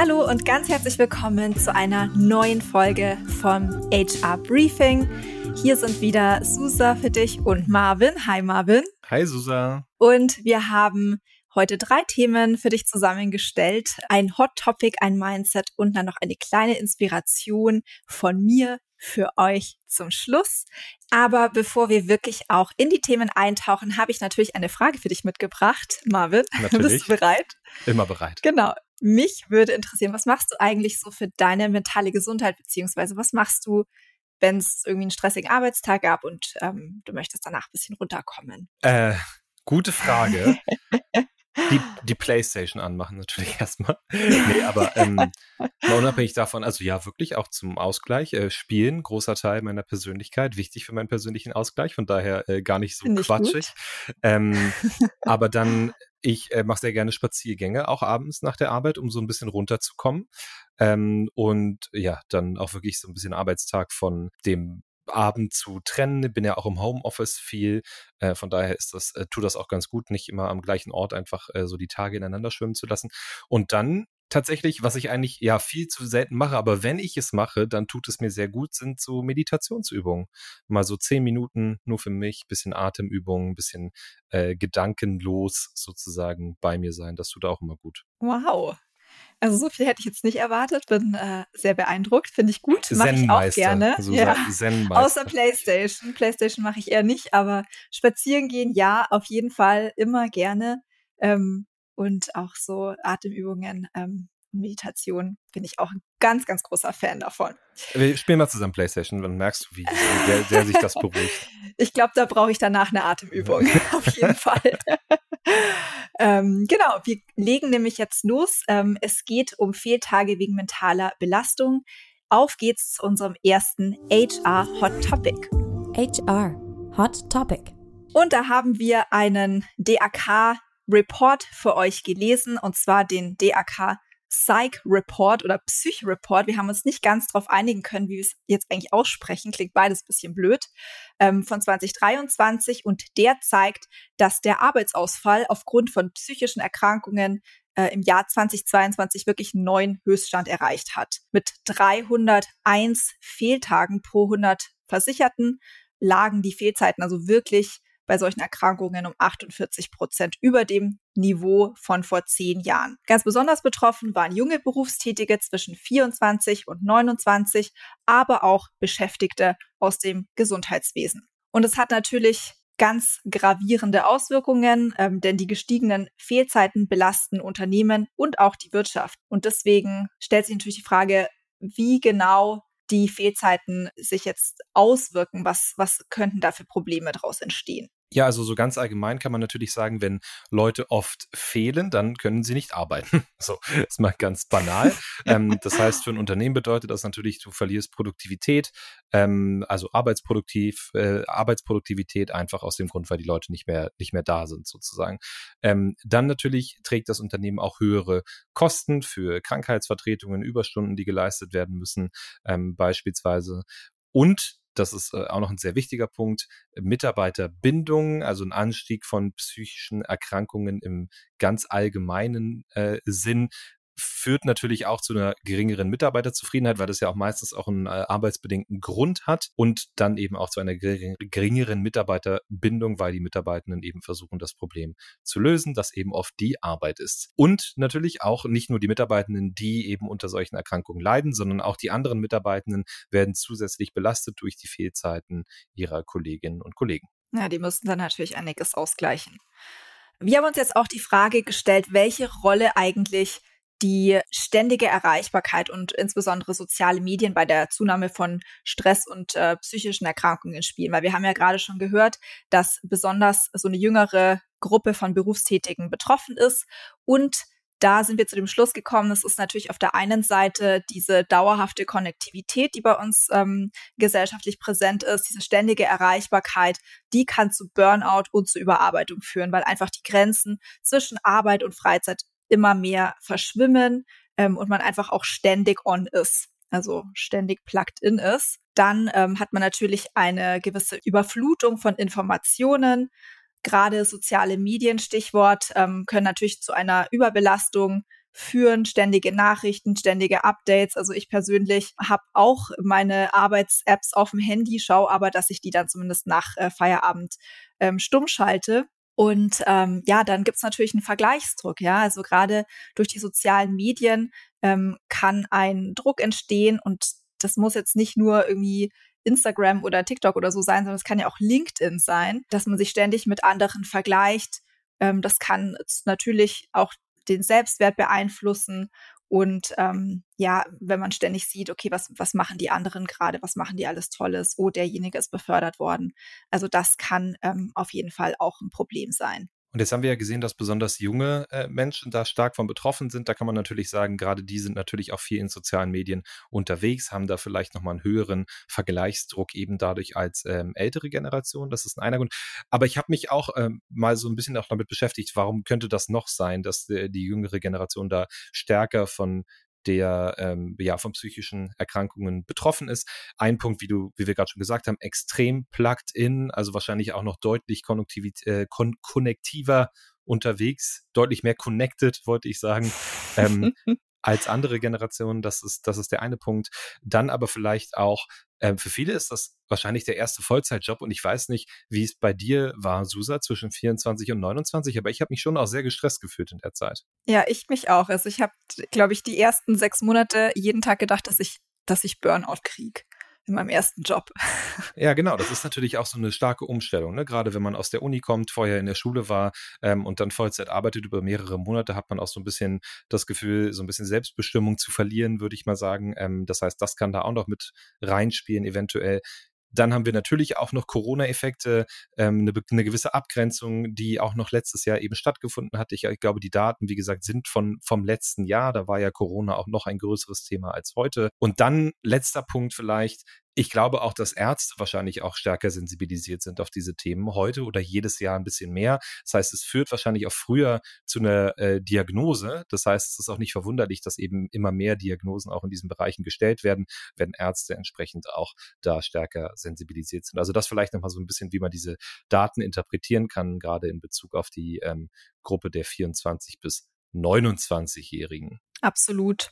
Hallo und ganz herzlich willkommen zu einer neuen Folge vom HR Briefing. Hier sind wieder Susa für dich und Marvin. Hi Marvin. Hi Susa. Und wir haben heute drei Themen für dich zusammengestellt. Ein Hot Topic, ein Mindset und dann noch eine kleine Inspiration von mir für euch zum Schluss. Aber bevor wir wirklich auch in die Themen eintauchen, habe ich natürlich eine Frage für dich mitgebracht. Marvin, natürlich. bist du bereit? Immer bereit. Genau. Mich würde interessieren, was machst du eigentlich so für deine mentale Gesundheit, beziehungsweise was machst du, wenn es irgendwie einen stressigen Arbeitstag gab und ähm, du möchtest danach ein bisschen runterkommen? Äh, gute Frage. die, die Playstation anmachen natürlich erstmal. nee, aber ähm, unabhängig davon, also ja, wirklich auch zum Ausgleich. Äh, Spielen, großer Teil meiner Persönlichkeit, wichtig für meinen persönlichen Ausgleich, von daher äh, gar nicht so Find quatschig. Ähm, aber dann, ich äh, mache sehr gerne Spaziergänge, auch abends nach der Arbeit, um so ein bisschen runterzukommen. Ähm, und ja, dann auch wirklich so ein bisschen Arbeitstag von dem Abend zu trennen. Bin ja auch im Homeoffice viel. Äh, von daher ist das, äh, tut das auch ganz gut, nicht immer am gleichen Ort einfach äh, so die Tage ineinander schwimmen zu lassen. Und dann tatsächlich, was ich eigentlich ja viel zu selten mache, aber wenn ich es mache, dann tut es mir sehr gut, sind so Meditationsübungen. Mal so zehn Minuten nur für mich, bisschen Atemübungen, bisschen äh, gedankenlos sozusagen bei mir sein. Das tut auch immer gut. Wow. Also so viel hätte ich jetzt nicht erwartet, bin äh, sehr beeindruckt, finde ich gut, mache ich auch gerne. So ja. Außer Playstation. Playstation mache ich eher nicht, aber spazieren gehen, ja, auf jeden Fall immer gerne. Ähm, und auch so Atemübungen, ähm, Meditation bin ich auch ein ganz, ganz großer Fan davon. Wir spielen mal zusammen Playstation, dann merkst du, wie sehr, sehr sich das beruhigt. Ich glaube, da brauche ich danach eine Atemübung, auf jeden Fall. ähm, genau, wir legen nämlich jetzt los. Ähm, es geht um Fehltage wegen mentaler Belastung. Auf geht's zu unserem ersten HR Hot Topic. HR Hot Topic. Und da haben wir einen DAK Report für euch gelesen, und zwar den DAK Psych Report oder Psych Report. Wir haben uns nicht ganz darauf einigen können, wie wir es jetzt eigentlich aussprechen. Klingt beides bisschen blöd. Ähm, von 2023 und der zeigt, dass der Arbeitsausfall aufgrund von psychischen Erkrankungen äh, im Jahr 2022 wirklich einen neuen Höchststand erreicht hat. Mit 301 Fehltagen pro 100 Versicherten lagen die Fehlzeiten also wirklich bei solchen Erkrankungen um 48 Prozent über dem Niveau von vor zehn Jahren. Ganz besonders betroffen waren junge Berufstätige zwischen 24 und 29, aber auch Beschäftigte aus dem Gesundheitswesen. Und es hat natürlich ganz gravierende Auswirkungen, ähm, denn die gestiegenen Fehlzeiten belasten Unternehmen und auch die Wirtschaft. Und deswegen stellt sich natürlich die Frage, wie genau die Fehlzeiten sich jetzt auswirken, was, was könnten da für Probleme daraus entstehen? Ja, also so ganz allgemein kann man natürlich sagen, wenn Leute oft fehlen, dann können sie nicht arbeiten. So, ist mal ganz banal. ähm, das heißt, für ein Unternehmen bedeutet das natürlich, du verlierst Produktivität, ähm, also Arbeitsproduktiv, äh, Arbeitsproduktivität einfach aus dem Grund, weil die Leute nicht mehr, nicht mehr da sind sozusagen. Ähm, dann natürlich trägt das Unternehmen auch höhere Kosten für Krankheitsvertretungen, Überstunden, die geleistet werden müssen, ähm, beispielsweise. Und das ist äh, auch noch ein sehr wichtiger Punkt, Mitarbeiterbindung, also ein Anstieg von psychischen Erkrankungen im ganz allgemeinen äh, Sinn führt natürlich auch zu einer geringeren Mitarbeiterzufriedenheit, weil das ja auch meistens auch einen äh, arbeitsbedingten Grund hat und dann eben auch zu einer geringeren Mitarbeiterbindung, weil die Mitarbeitenden eben versuchen, das Problem zu lösen, das eben oft die Arbeit ist. Und natürlich auch nicht nur die Mitarbeitenden, die eben unter solchen Erkrankungen leiden, sondern auch die anderen Mitarbeitenden werden zusätzlich belastet durch die Fehlzeiten ihrer Kolleginnen und Kollegen. Ja, die müssen dann natürlich einiges ausgleichen. Wir haben uns jetzt auch die Frage gestellt, welche Rolle eigentlich die ständige Erreichbarkeit und insbesondere soziale Medien bei der Zunahme von Stress und äh, psychischen Erkrankungen spielen. Weil wir haben ja gerade schon gehört, dass besonders so eine jüngere Gruppe von Berufstätigen betroffen ist. Und da sind wir zu dem Schluss gekommen, es ist natürlich auf der einen Seite diese dauerhafte Konnektivität, die bei uns ähm, gesellschaftlich präsent ist, diese ständige Erreichbarkeit, die kann zu Burnout und zu Überarbeitung führen, weil einfach die Grenzen zwischen Arbeit und Freizeit immer mehr verschwimmen ähm, und man einfach auch ständig on ist, also ständig plugged in ist. Dann ähm, hat man natürlich eine gewisse Überflutung von Informationen. Gerade soziale Medien, Stichwort, ähm, können natürlich zu einer Überbelastung führen, ständige Nachrichten, ständige Updates. Also ich persönlich habe auch meine Arbeits-Apps auf dem Handy, schaue aber, dass ich die dann zumindest nach äh, Feierabend ähm, stumm schalte. Und ähm, ja, dann gibt's natürlich einen Vergleichsdruck, ja. Also gerade durch die sozialen Medien ähm, kann ein Druck entstehen und das muss jetzt nicht nur irgendwie Instagram oder TikTok oder so sein, sondern es kann ja auch LinkedIn sein, dass man sich ständig mit anderen vergleicht. Ähm, das kann natürlich auch den Selbstwert beeinflussen. Und ähm, ja, wenn man ständig sieht, okay, was, was machen die anderen gerade, was machen die alles Tolles, oh, derjenige ist befördert worden. Also das kann ähm, auf jeden Fall auch ein Problem sein. Und jetzt haben wir ja gesehen, dass besonders junge äh, Menschen da stark von betroffen sind. Da kann man natürlich sagen, gerade die sind natürlich auch viel in sozialen Medien unterwegs, haben da vielleicht nochmal einen höheren Vergleichsdruck eben dadurch als ähm, ältere Generation. Das ist ein einer Grund. Aber ich habe mich auch ähm, mal so ein bisschen auch damit beschäftigt, warum könnte das noch sein, dass äh, die jüngere Generation da stärker von der ähm, ja von psychischen Erkrankungen betroffen ist. Ein Punkt, wie du, wie wir gerade schon gesagt haben, extrem plugged in, also wahrscheinlich auch noch deutlich äh, kon konnektiver unterwegs, deutlich mehr connected, wollte ich sagen. Ähm, als andere Generationen. Das ist, das ist der eine Punkt. Dann aber vielleicht auch, äh, für viele ist das wahrscheinlich der erste Vollzeitjob und ich weiß nicht, wie es bei dir war, Susa, zwischen 24 und 29, aber ich habe mich schon auch sehr gestresst gefühlt in der Zeit. Ja, ich mich auch. Also ich habe, glaube ich, die ersten sechs Monate jeden Tag gedacht, dass ich, dass ich Burnout kriege in meinem ersten Job. Ja, genau. Das ist natürlich auch so eine starke Umstellung. Ne? Gerade wenn man aus der Uni kommt, vorher in der Schule war ähm, und dann Vollzeit arbeitet über mehrere Monate, hat man auch so ein bisschen das Gefühl, so ein bisschen Selbstbestimmung zu verlieren, würde ich mal sagen. Ähm, das heißt, das kann da auch noch mit reinspielen, eventuell. Dann haben wir natürlich auch noch Corona-Effekte, ähm, eine, eine, gewisse Abgrenzung, die auch noch letztes Jahr eben stattgefunden hat. Ich, ich, glaube, die Daten, wie gesagt, sind von, vom letzten Jahr. Da war ja Corona auch noch ein größeres Thema als heute. Und dann letzter Punkt vielleicht, ich glaube auch, dass Ärzte wahrscheinlich auch stärker sensibilisiert sind auf diese Themen heute oder jedes Jahr ein bisschen mehr. Das heißt, es führt wahrscheinlich auch früher zu einer äh, Diagnose. Das heißt, es ist auch nicht verwunderlich, dass eben immer mehr Diagnosen auch in diesen Bereichen gestellt werden, wenn Ärzte entsprechend auch da stärker sensibilisiert sind. Also das vielleicht nochmal so ein bisschen, wie man diese Daten interpretieren kann, gerade in Bezug auf die ähm, Gruppe der 24 bis 29-Jährigen. Absolut.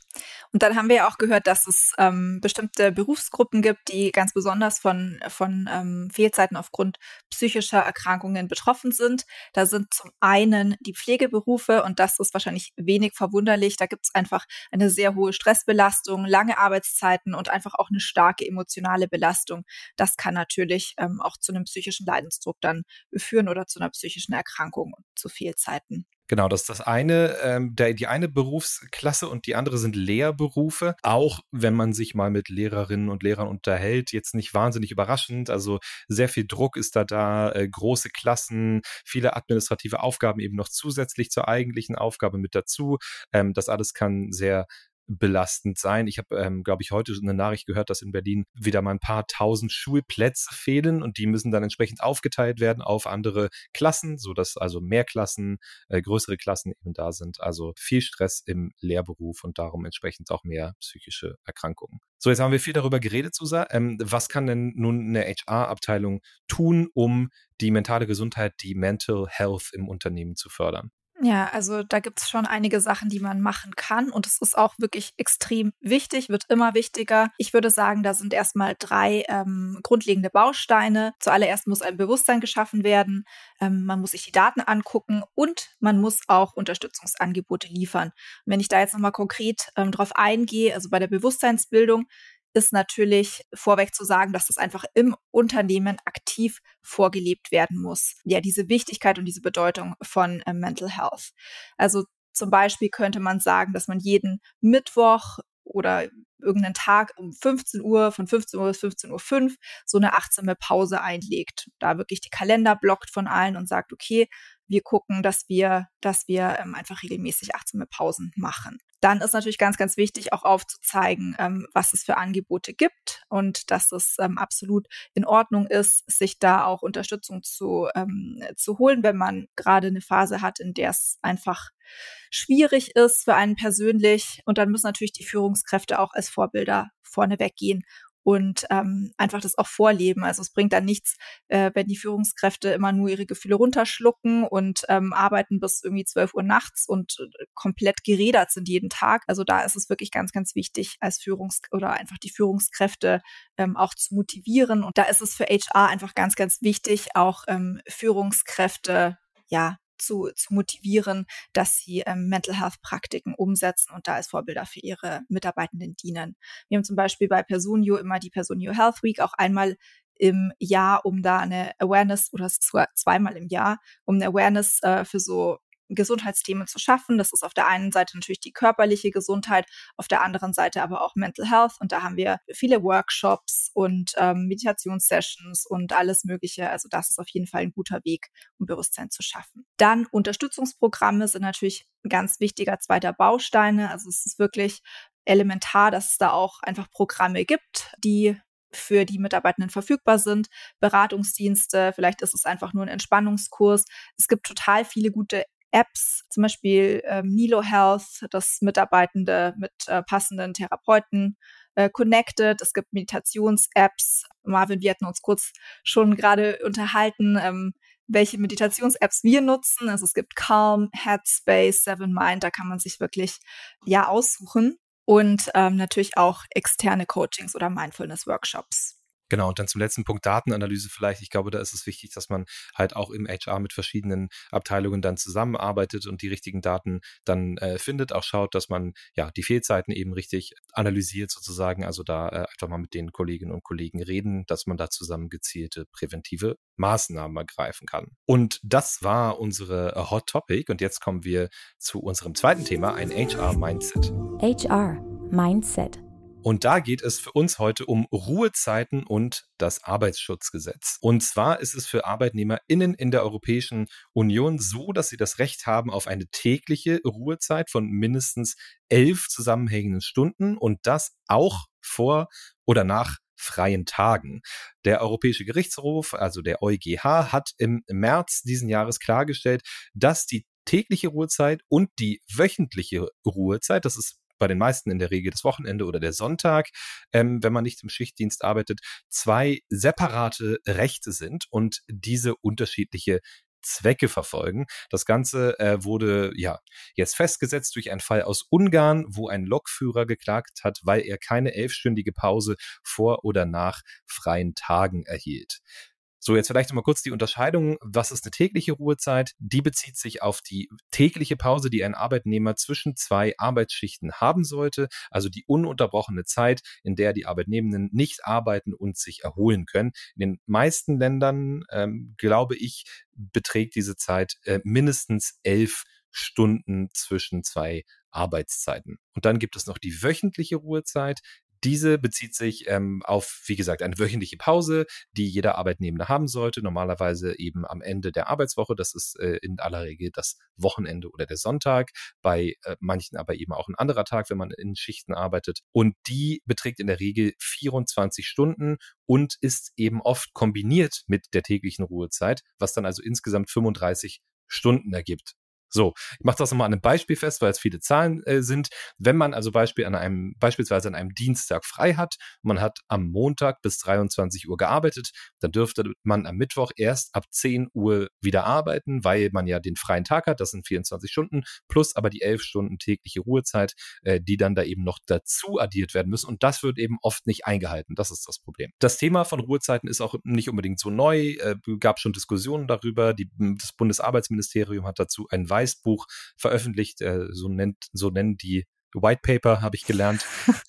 Und dann haben wir ja auch gehört, dass es ähm, bestimmte Berufsgruppen gibt, die ganz besonders von, von ähm, Fehlzeiten aufgrund psychischer Erkrankungen betroffen sind. Da sind zum einen die Pflegeberufe und das ist wahrscheinlich wenig verwunderlich. Da gibt es einfach eine sehr hohe Stressbelastung, lange Arbeitszeiten und einfach auch eine starke emotionale Belastung. Das kann natürlich ähm, auch zu einem psychischen Leidensdruck dann führen oder zu einer psychischen Erkrankung zu Fehlzeiten. Genau, das ist das eine, ähm, der, die eine Berufsklasse und die andere sind Lehrberufe. Auch wenn man sich mal mit Lehrerinnen und Lehrern unterhält, jetzt nicht wahnsinnig überraschend. Also sehr viel Druck ist da da, äh, große Klassen, viele administrative Aufgaben eben noch zusätzlich zur eigentlichen Aufgabe mit dazu. Ähm, das alles kann sehr belastend sein. Ich habe, ähm, glaube ich, heute eine Nachricht gehört, dass in Berlin wieder mal ein paar tausend Schulplätze fehlen und die müssen dann entsprechend aufgeteilt werden auf andere Klassen, so dass also mehr Klassen, äh, größere Klassen eben da sind. Also viel Stress im Lehrberuf und darum entsprechend auch mehr psychische Erkrankungen. So, jetzt haben wir viel darüber geredet, Susa. Ähm, was kann denn nun eine HR-Abteilung tun, um die mentale Gesundheit, die Mental Health im Unternehmen zu fördern? Ja, also da gibt es schon einige Sachen, die man machen kann und es ist auch wirklich extrem wichtig, wird immer wichtiger. Ich würde sagen, da sind erstmal drei ähm, grundlegende Bausteine. Zuallererst muss ein Bewusstsein geschaffen werden, ähm, man muss sich die Daten angucken und man muss auch Unterstützungsangebote liefern. Und wenn ich da jetzt nochmal konkret ähm, drauf eingehe, also bei der Bewusstseinsbildung, ist natürlich vorweg zu sagen, dass das einfach im Unternehmen aktiv vorgelebt werden muss. Ja, diese Wichtigkeit und diese Bedeutung von äh, Mental Health. Also zum Beispiel könnte man sagen, dass man jeden Mittwoch oder irgendeinen Tag um 15 Uhr, von 15 Uhr bis 15.05 Uhr, so eine achtsame Pause einlegt. Da wirklich die Kalender blockt von allen und sagt, okay, wir gucken, dass wir, dass wir ähm, einfach regelmäßig achtsame Pausen machen. Dann ist natürlich ganz, ganz wichtig, auch aufzuzeigen, ähm, was es für Angebote gibt und dass es ähm, absolut in Ordnung ist, sich da auch Unterstützung zu, ähm, zu holen, wenn man gerade eine Phase hat, in der es einfach schwierig ist für einen persönlich. Und dann müssen natürlich die Führungskräfte auch als Vorbilder vorneweg gehen und ähm, einfach das auch vorleben. Also es bringt dann nichts, äh, wenn die Führungskräfte immer nur ihre Gefühle runterschlucken und ähm, arbeiten bis irgendwie 12 Uhr nachts und äh, komplett gerädert sind jeden Tag. Also da ist es wirklich ganz, ganz wichtig, als Führungs- oder einfach die Führungskräfte ähm, auch zu motivieren. Und da ist es für HR einfach ganz, ganz wichtig, auch ähm, Führungskräfte ja zu, zu motivieren, dass sie ähm, Mental Health Praktiken umsetzen und da als Vorbilder für ihre Mitarbeitenden dienen. Wir haben zum Beispiel bei Personio immer die Personio Health Week auch einmal im Jahr, um da eine Awareness oder zweimal im Jahr, um eine Awareness äh, für so Gesundheitsthemen zu schaffen. Das ist auf der einen Seite natürlich die körperliche Gesundheit, auf der anderen Seite aber auch Mental Health. Und da haben wir viele Workshops und ähm, Meditationssessions und alles Mögliche. Also das ist auf jeden Fall ein guter Weg, um Bewusstsein zu schaffen. Dann Unterstützungsprogramme sind natürlich ein ganz wichtiger zweiter Bausteine. Also es ist wirklich elementar, dass es da auch einfach Programme gibt, die für die Mitarbeitenden verfügbar sind, Beratungsdienste, vielleicht ist es einfach nur ein Entspannungskurs. Es gibt total viele gute Apps, zum Beispiel ähm, Nilo Health, das Mitarbeitende mit äh, passenden Therapeuten äh, connected. Es gibt Meditations-Apps. Marvin, wir hatten uns kurz schon gerade unterhalten, ähm, welche Meditations-Apps wir nutzen. Also es gibt Calm, Headspace, Seven Mind, da kann man sich wirklich ja aussuchen. Und ähm, natürlich auch externe Coachings oder Mindfulness-Workshops. Genau, und dann zum letzten Punkt Datenanalyse vielleicht. Ich glaube, da ist es wichtig, dass man halt auch im HR mit verschiedenen Abteilungen dann zusammenarbeitet und die richtigen Daten dann äh, findet, auch schaut, dass man ja die Fehlzeiten eben richtig analysiert sozusagen, also da äh, einfach mal mit den Kolleginnen und Kollegen reden, dass man da zusammen gezielte präventive Maßnahmen ergreifen kann. Und das war unsere äh, Hot Topic und jetzt kommen wir zu unserem zweiten Thema, ein HR Mindset. HR Mindset. Und da geht es für uns heute um Ruhezeiten und das Arbeitsschutzgesetz. Und zwar ist es für ArbeitnehmerInnen in der Europäischen Union so, dass sie das Recht haben auf eine tägliche Ruhezeit von mindestens elf zusammenhängenden Stunden und das auch vor oder nach freien Tagen. Der Europäische Gerichtshof, also der EuGH, hat im März diesen Jahres klargestellt, dass die tägliche Ruhezeit und die wöchentliche Ruhezeit, das ist bei den meisten in der Regel das Wochenende oder der Sonntag, ähm, wenn man nicht im Schichtdienst arbeitet, zwei separate Rechte sind und diese unterschiedliche Zwecke verfolgen. Das Ganze äh, wurde ja jetzt festgesetzt durch einen Fall aus Ungarn, wo ein Lokführer geklagt hat, weil er keine elfstündige Pause vor oder nach freien Tagen erhielt. So, jetzt vielleicht nochmal kurz die Unterscheidung. Was ist eine tägliche Ruhezeit? Die bezieht sich auf die tägliche Pause, die ein Arbeitnehmer zwischen zwei Arbeitsschichten haben sollte, also die ununterbrochene Zeit, in der die Arbeitnehmenden nicht arbeiten und sich erholen können. In den meisten Ländern, ähm, glaube ich, beträgt diese Zeit äh, mindestens elf Stunden zwischen zwei Arbeitszeiten. Und dann gibt es noch die wöchentliche Ruhezeit. Diese bezieht sich ähm, auf, wie gesagt, eine wöchentliche Pause, die jeder Arbeitnehmende haben sollte. Normalerweise eben am Ende der Arbeitswoche. Das ist äh, in aller Regel das Wochenende oder der Sonntag. Bei äh, manchen aber eben auch ein anderer Tag, wenn man in Schichten arbeitet. Und die beträgt in der Regel 24 Stunden und ist eben oft kombiniert mit der täglichen Ruhezeit, was dann also insgesamt 35 Stunden ergibt. So, ich mache das nochmal an einem Beispiel fest, weil es viele Zahlen äh, sind. Wenn man also Beispiel an einem, beispielsweise an einem Dienstag frei hat, man hat am Montag bis 23 Uhr gearbeitet, dann dürfte man am Mittwoch erst ab 10 Uhr wieder arbeiten, weil man ja den freien Tag hat, das sind 24 Stunden, plus aber die 11 Stunden tägliche Ruhezeit, äh, die dann da eben noch dazu addiert werden müssen. Und das wird eben oft nicht eingehalten. Das ist das Problem. Das Thema von Ruhezeiten ist auch nicht unbedingt so neu, äh, gab schon Diskussionen darüber. Die, das Bundesarbeitsministerium hat dazu ein Weißbuch veröffentlicht, äh, so nennt, so nennen die White Paper, habe ich gelernt.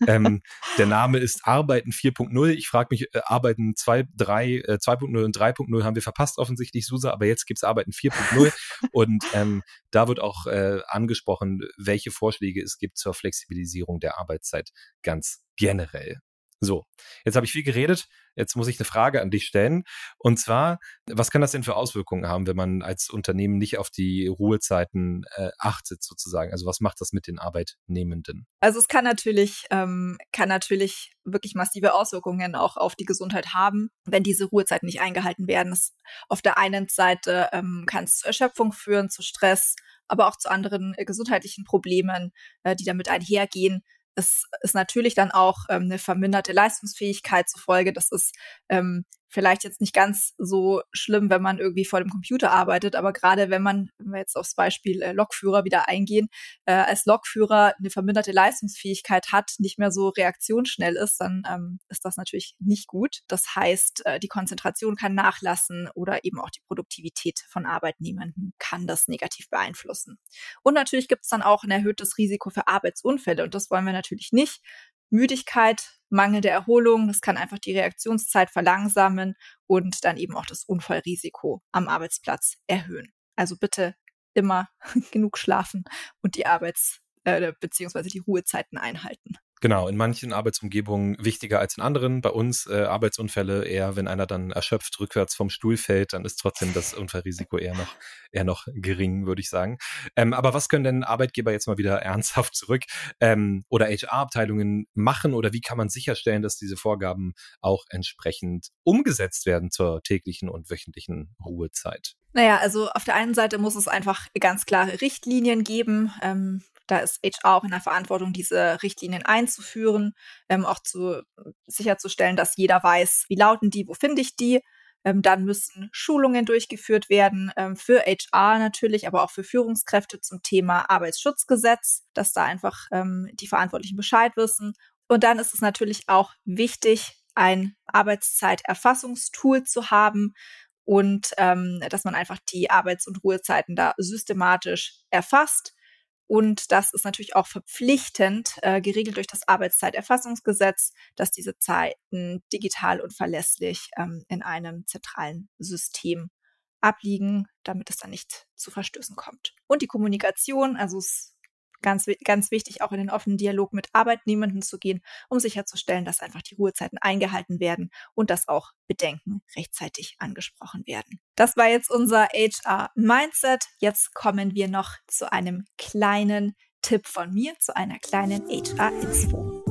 ähm, der Name ist Arbeiten 4.0. Ich frage mich, äh, Arbeiten 2, 3, äh, 2.0 und 3.0 haben wir verpasst offensichtlich, Susa, aber jetzt gibt's Arbeiten 4.0 und ähm, da wird auch äh, angesprochen, welche Vorschläge es gibt zur Flexibilisierung der Arbeitszeit ganz generell. So, jetzt habe ich viel geredet. Jetzt muss ich eine Frage an dich stellen. Und zwar, was kann das denn für Auswirkungen haben, wenn man als Unternehmen nicht auf die Ruhezeiten äh, achtet, sozusagen? Also was macht das mit den Arbeitnehmenden? Also es kann natürlich, ähm, kann natürlich wirklich massive Auswirkungen auch auf die Gesundheit haben, wenn diese Ruhezeiten nicht eingehalten werden. Das, auf der einen Seite ähm, kann es zu Erschöpfung führen, zu Stress, aber auch zu anderen äh, gesundheitlichen Problemen, äh, die damit einhergehen. Es ist natürlich dann auch ähm, eine verminderte Leistungsfähigkeit zur Folge. Das ist ähm, vielleicht jetzt nicht ganz so schlimm, wenn man irgendwie vor dem Computer arbeitet, aber gerade wenn man, wenn wir jetzt aufs Beispiel äh, Lokführer wieder eingehen, äh, als Lokführer eine verminderte Leistungsfähigkeit hat, nicht mehr so reaktionsschnell ist, dann ähm, ist das natürlich nicht gut. Das heißt, äh, die Konzentration kann nachlassen oder eben auch die Produktivität von Arbeitnehmern kann das negativ beeinflussen. Und natürlich gibt es dann auch ein erhöhtes Risiko für Arbeitsunfälle und das wollen wir natürlich nicht. Müdigkeit, mangelnde Erholung, das kann einfach die Reaktionszeit verlangsamen und dann eben auch das Unfallrisiko am Arbeitsplatz erhöhen. Also bitte immer genug schlafen und die Arbeits- äh, beziehungsweise die Ruhezeiten einhalten. Genau, in manchen Arbeitsumgebungen wichtiger als in anderen. Bei uns äh, Arbeitsunfälle eher, wenn einer dann erschöpft rückwärts vom Stuhl fällt, dann ist trotzdem das Unfallrisiko eher noch, eher noch gering, würde ich sagen. Ähm, aber was können denn Arbeitgeber jetzt mal wieder ernsthaft zurück ähm, oder HR-Abteilungen machen oder wie kann man sicherstellen, dass diese Vorgaben auch entsprechend umgesetzt werden zur täglichen und wöchentlichen Ruhezeit? Naja, also auf der einen Seite muss es einfach ganz klare Richtlinien geben. Ähm, da ist HR auch in der Verantwortung, diese Richtlinien einzuführen, ähm, auch zu sicherzustellen, dass jeder weiß, wie lauten die, wo finde ich die. Ähm, dann müssen Schulungen durchgeführt werden ähm, für HR natürlich, aber auch für Führungskräfte zum Thema Arbeitsschutzgesetz, dass da einfach ähm, die Verantwortlichen Bescheid wissen. Und dann ist es natürlich auch wichtig, ein Arbeitszeiterfassungstool zu haben und ähm, dass man einfach die Arbeits- und Ruhezeiten da systematisch erfasst und das ist natürlich auch verpflichtend, äh, geregelt durch das Arbeitszeiterfassungsgesetz, dass diese Zeiten digital und verlässlich ähm, in einem zentralen System abliegen, damit es dann nicht zu Verstößen kommt. Und die Kommunikation, also es ganz, ganz wichtig, auch in den offenen Dialog mit Arbeitnehmenden zu gehen, um sicherzustellen, dass einfach die Ruhezeiten eingehalten werden und dass auch Bedenken rechtzeitig angesprochen werden. Das war jetzt unser HR-Mindset. Jetzt kommen wir noch zu einem kleinen Tipp von mir, zu einer kleinen HR-Inspo.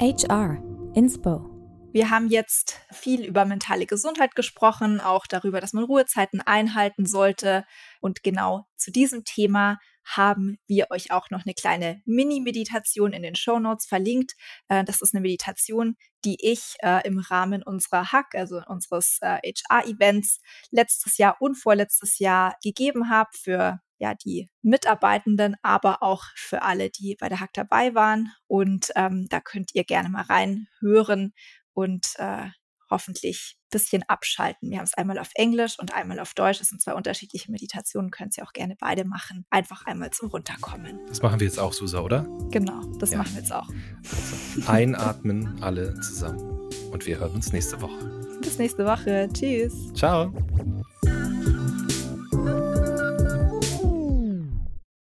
HR Inspo. Wir haben jetzt viel über mentale Gesundheit gesprochen, auch darüber, dass man Ruhezeiten einhalten sollte. Und genau zu diesem Thema haben wir euch auch noch eine kleine Mini-Meditation in den Show Notes verlinkt. Äh, das ist eine Meditation, die ich äh, im Rahmen unserer Hack, also unseres äh, HR-Events letztes Jahr und vorletztes Jahr gegeben habe für ja, die Mitarbeitenden, aber auch für alle, die bei der Hack dabei waren. Und ähm, da könnt ihr gerne mal reinhören und äh, hoffentlich ein bisschen abschalten. Wir haben es einmal auf Englisch und einmal auf Deutsch. Das sind zwei unterschiedliche Meditationen, könnt ihr auch gerne beide machen. Einfach einmal zum Runterkommen. Das machen wir jetzt auch, Susa, oder? Genau, das ja. machen wir jetzt auch. Also, einatmen alle zusammen und wir hören uns nächste Woche. Bis nächste Woche. Tschüss. Ciao.